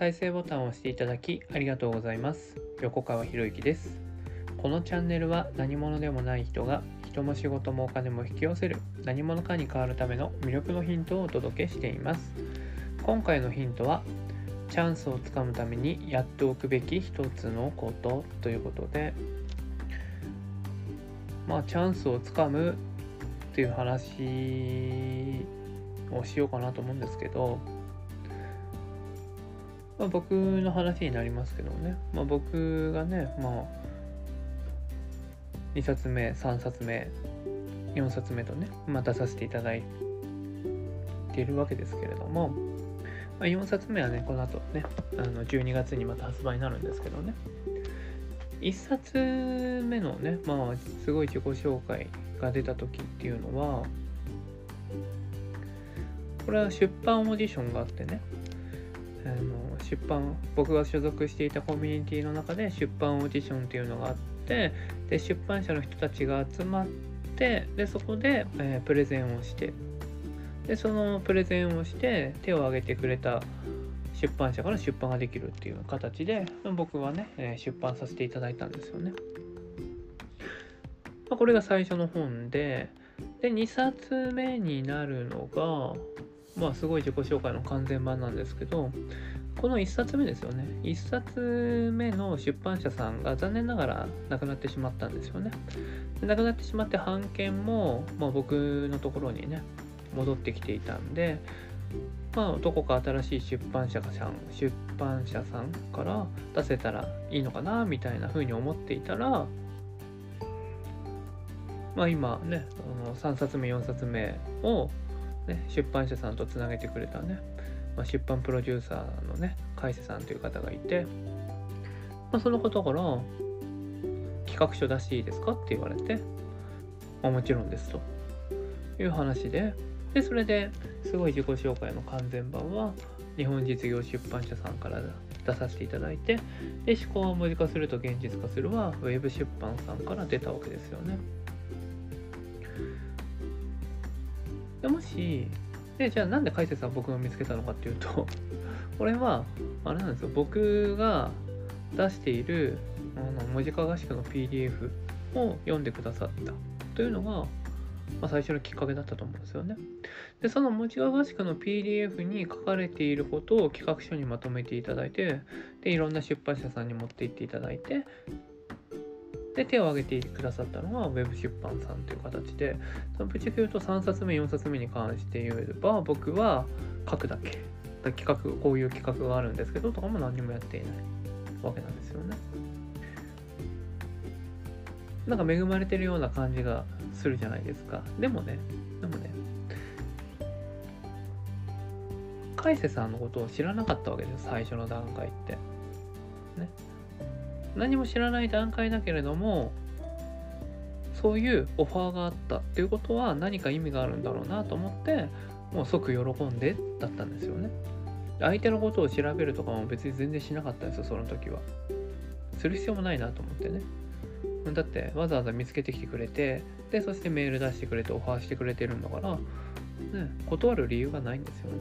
再生ボタンを押していただきありがとうございます。横川博之です。このチャンネルは何者でもない人が人も仕事もお金も引き寄せる何者かに変わるための魅力のヒントをお届けしています。今回のヒントはチャンスをつかむためにやっておくべき一つのことということでまあチャンスをつかむっていう話をしようかなと思うんですけど、まあ、僕の話になりますけどね、まあ、僕がね、まあ、2冊目3冊目4冊目とね、まあ、出させていただいているわけですけれども、まあ、4冊目はねこの後ねあの12月にまた発売になるんですけどね。1冊目のねまあすごい自己紹介が出た時っていうのはこれは出版オーディションがあってねあの出版僕が所属していたコミュニティの中で出版オーディションっていうのがあってで出版社の人たちが集まってでそこで、えー、プレゼンをしてでそのプレゼンをして手を挙げてくれた出版社から出版ができるっていう形で僕はね、え、出版させていただいたんですよね。ま、これが最初の本でで2冊目になるのがまあすごい自己紹介の完全版なんですけどこの1冊目ですよね。1冊目の出版社さんが残念ながら亡くなってしまったんですよね。亡くなってしまって版権も、まあ、僕のところにね戻ってきていたんでまあどこか新しい出版社さん出版社さんから出せたらいいのかなみたいな風に思っていたらまあ今ねあの3冊目4冊目をね、出版社さんとつなげてくれたね、まあ、出版プロデューサーのね、海瀬さんという方がいて、まあ、その方から、企画書出していいですかって言われて、まあ、もちろんですという話で、で、それですごい自己紹介の完全版は、日本実業出版社さんから出させていただいて、で、思考を文字化すると現実化するは、ウェブ出版さんから出たわけですよね。でもし、で、じゃあなんで解説は僕が見つけたのかっていうと、これは、あれなんですよ、僕が出しているあの文字化合宿の PDF を読んでくださったというのが、まあ、最初のきっかけだったと思うんですよね。で、その文字化合宿の PDF に書かれていることを企画書にまとめていただいて、で、いろんな出版社さんに持って行っていただいて、で、手を挙げてくださったのは Web 出版さんという形で、そのぶっちゃけ言うと3冊目、4冊目に関して言えば、僕は書くだけ。企画、こういう企画があるんですけど、とかも何もやっていないわけなんですよね。なんか恵まれてるような感じがするじゃないですか。でもね、でもね、海瀬さんのことを知らなかったわけです最初の段階って。ね。何も知らない段階だけれどもそういうオファーがあったっていうことは何か意味があるんだろうなと思ってもう即喜んでだったんですよね。相手のことを調べるとかも別に全然しなかったんですよその時は。する必要もないなと思ってね。だってわざわざ見つけてきてくれてでそしてメール出してくれてオファーしてくれてるんだから、ね、断る理由がないんですよね。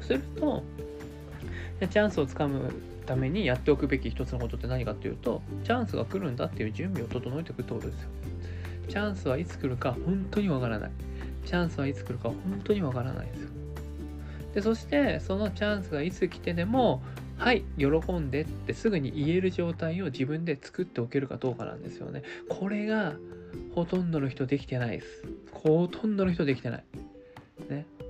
するとでチャンスをつかむためにやっておくべき一つのことって何かっていうとチャンスが来るんだっていう準備を整えていくってことですよ。チャンスはいつ来るか本当にわからない。チャンスはいつ来るか本当にわからないですよ。でそしてそのチャンスがいつ来てでもはい喜んでってすぐに言える状態を自分で作っておけるかどうかなんですよね。これがほとんどの人できてないです。ほとんどの人できてない。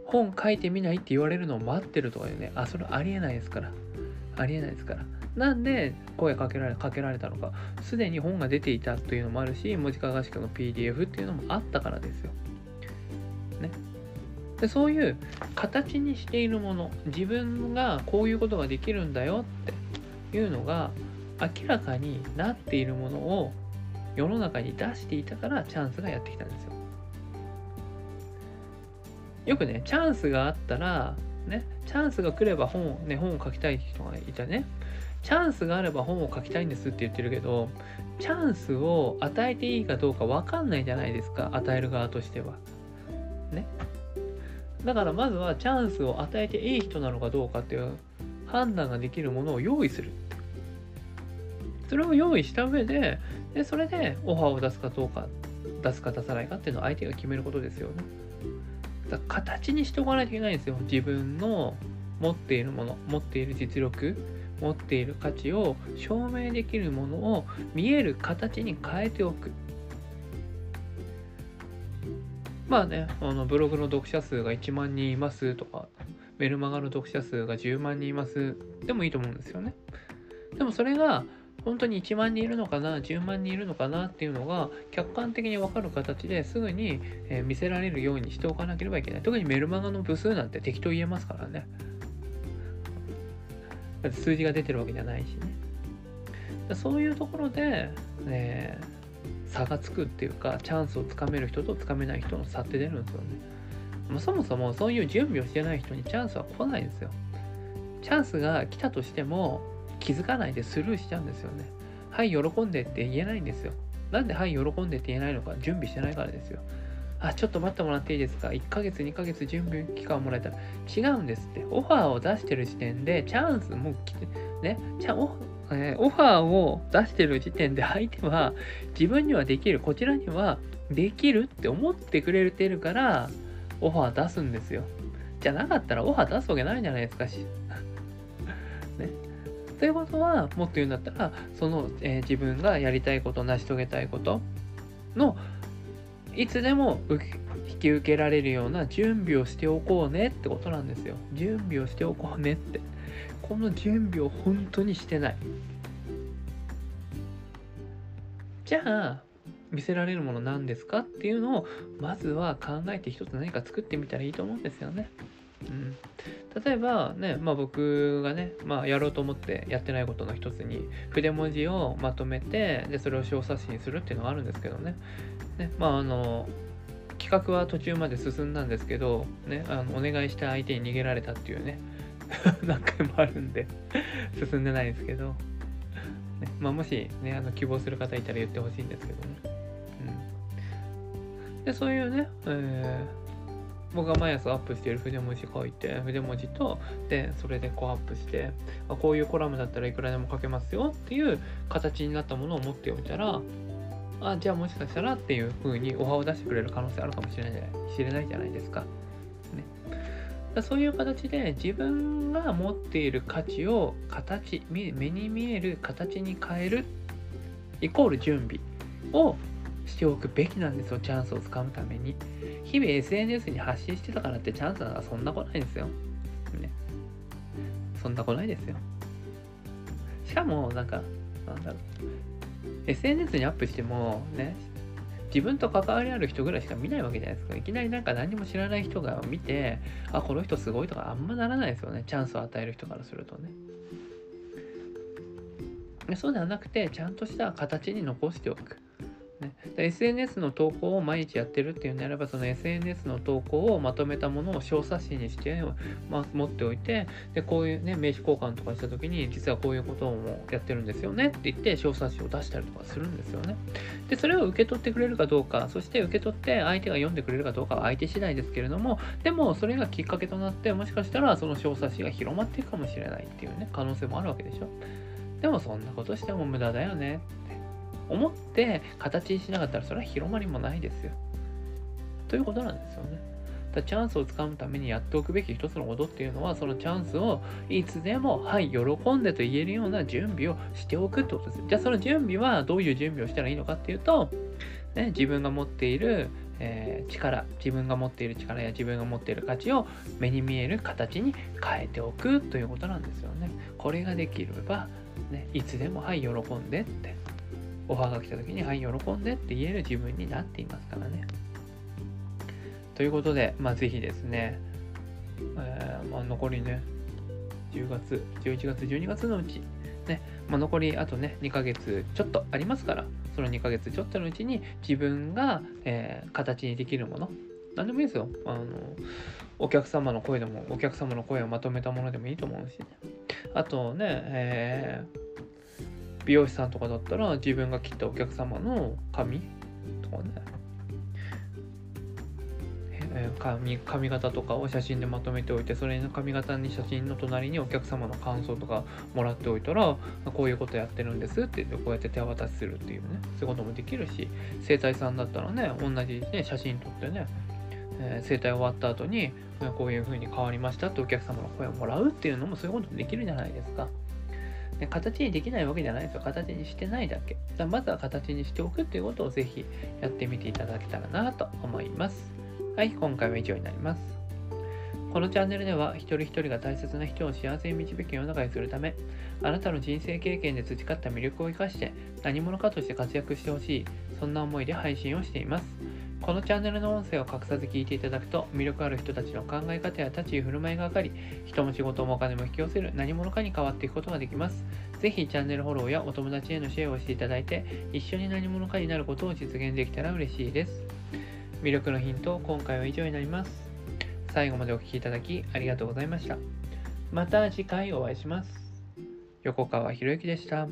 本書いてみないって言われるのを待ってるとかでねあそれありえないですからありえないですから。なんで声かけられかけられたのか。すでに本が出ていたというのもあるし、文字化合宿の PDF っていうのもあったからですよ。ね。でそういう形にしているもの、自分がこういうことができるんだよっていうのが明らかになっているものを世の中に出していたからチャンスがやってきたんですよ。よくね、チャンスがあったらね、チャンスが来れば本を、ね、本を書きたい人がいたね。チャンスがあれば本を書きたいんですって言ってるけど、チャンスを与えていいかどうか分かんないじゃないですか、与える側としては。ね。だからまずはチャンスを与えていい人なのかどうかっていう判断ができるものを用意するそれを用意した上ででそれでオファーを出すかどうか出すか出さないかっていうのを相手が決めることですよねだ形にしておかないといけないんですよ。自分の持っているもの持っている実力持っている価値を証明できるものを見える形に変えておく。まあねあのブログの読者数が1万人いますとかメルマガの読者数が10万人いますでもいいと思うんですよね。でもそれが本当に1万人いるのかな？10万人いるのかな？っていうのが客観的に分かる形ですぐに、見せられるようにしておかなければいけない。特にメルマガの部数なんて適当言えますからね。数字が出てるわけじゃないしね。そういうところで、ね、差がつくっていうかチャンスをつかめる人とつかめない人の差って出るんですよね。もそもそもそういう準備をしてない人にチャンスは来ないんですよ。チャンスが来たとしても気づかないでスルーしちゃうんですよね。はい、喜んでって言えないんですよ。なんではい、喜んでって言えないのか、準備してないからですよ。あ、ちょっと待ってもらっていいですか ?1 ヶ月、2ヶ月準備期間をもらえたら違うんですって。オファーを出してる時点で、チャンスも来て、ね、ちゃオえー、オファーを出してる時点で相手は自分にはできる、こちらにはできるって思ってくれてるから、オファー出すんですよ。じゃなかったらオファー出すわけないじゃないですかし。ね。ということは、もっと言うんだったら、その、えー、自分がやりたいこと、成し遂げたいことの、いつでも引き受けられるような準備をしておこうねってことなんですよ。準備をしておこうねって。この準備を本当にしてない。じゃあ、見せられるもの何ですかっていうのを、まずは考えて一つ何か作ってみたらいいと思うんですよね。うん、例えばね、まあ、僕がね、まあ、やろうと思ってやってないことの一つに筆文字をまとめてでそれを小冊子にするっていうのがあるんですけどね。ねまああの企画は途中まで進んだんですけど、ね、あのお願いした相手に逃げられたっていうね 何回もあるんで進んでないんですけど、ねまあ、もし、ね、あの希望する方いたら言ってほしいんですけどね、うん、でそういうね、えー僕が毎朝アップしている筆文字書いて、筆文字と、で、それでこうアップして、あこういうコラムだったらいくらでも書けますよっていう形になったものを持っておいたら、あ、じゃあもしかしたらっていう風にオファーを出してくれる可能性あるかもしれない知れないじゃないですか。ね。だそういう形で自分が持っている価値を形、目に見える形に変える、イコール準備をしておくべきなんですよ、チャンスをつかむために。日々 SNS に発信してたからってチャンスなんかそんな来ないんですよ。ね。そんな来ないですよ。しかも、なんか、なんだろう。SNS にアップしても、ね、自分と関わりある人ぐらいしか見ないわけじゃないですか。いきなりなんか何も知らない人が見て、あ、この人すごいとかあんまならないですよね。チャンスを与える人からするとね。そうではなくて、ちゃんとした形に残しておく。ね、SNS の投稿を毎日やってるっていうんであればその SNS の投稿をまとめたものを小冊子にして、まあ、持っておいてでこういうね名刺交換とかした時に実はこういうことをもやってるんですよねって言って小冊子を出したりとかするんですよね。でそれを受け取ってくれるかどうかそして受け取って相手が読んでくれるかどうかは相手次第ですけれどもでもそれがきっかけとなってもしかしたらその小冊子が広まっていくかもしれないっていうね可能性もあるわけでしょ。でもそんなことしても無駄だよね思って形にしなかったらそれは広まりもないですよ。ということなんですよね。だチャンスをつかむためにやっておくべき一つのことっていうのはそのチャンスをいつでもはい喜んでと言えるような準備をしておくってことです。じゃあその準備はどういう準備をしたらいいのかっていうと、ね、自分が持っている、えー、力自分が持っている力や自分が持っている価値を目に見える形に変えておくということなんですよね。これができれば、ね、いつでもはい喜んでってオファーが来た時に、はい、喜んでって言える自分になっていますからね。ということで、まあ、ぜひですね、えー、まあ、残りね、10月、11月、12月のうち、ね、まあ、残りあとね、2ヶ月ちょっとありますから、その2ヶ月ちょっとのうちに自分が、えー、形にできるもの、何でもいいですよ。あの、お客様の声でも、お客様の声をまとめたものでもいいと思うしね。あとね、えー、美容師さんとかだったら自分が切ったお客様の髪とかね、髪髪型とかを写真でまとめておいてそれの髪型に写真の隣にお客様の感想とかもらっておいたらこういうことやってるんですってってこうやって手渡しするっていうね。そういうこともできるし整体さんだったらね同じね写真撮ってね。えー、整体終わった後にこういう風に変わりましたってお客様の声をもらうっていうのもそういうことできるじゃないですか。で形にできないわけじゃないですよ。形にしてないだけ。だまずは形にしておくっていうことをぜひやってみていただけたらなと思います。はい、今回は以上になります。このチャンネルでは一人一人が大切な人を幸せに導く世の中にするためあなたの人生経験で培った魅力を生かして何者かとして活躍してほしいそんな思いで配信をしていますこのチャンネルの音声を隠さず聞いていただくと魅力ある人たちの考え方や立ち居振る舞いが分かり人も仕事もお金も引き寄せる何者かに変わっていくことができます。ぜひチャンネルフォローやお友達へのシェアをしていただいて一緒に何者かになることを実現できたら嬉しいです。魅力のヒント今回は以上になります。最後までお聴きいただきありがとうございました。また次回お会いします。横川博之でした。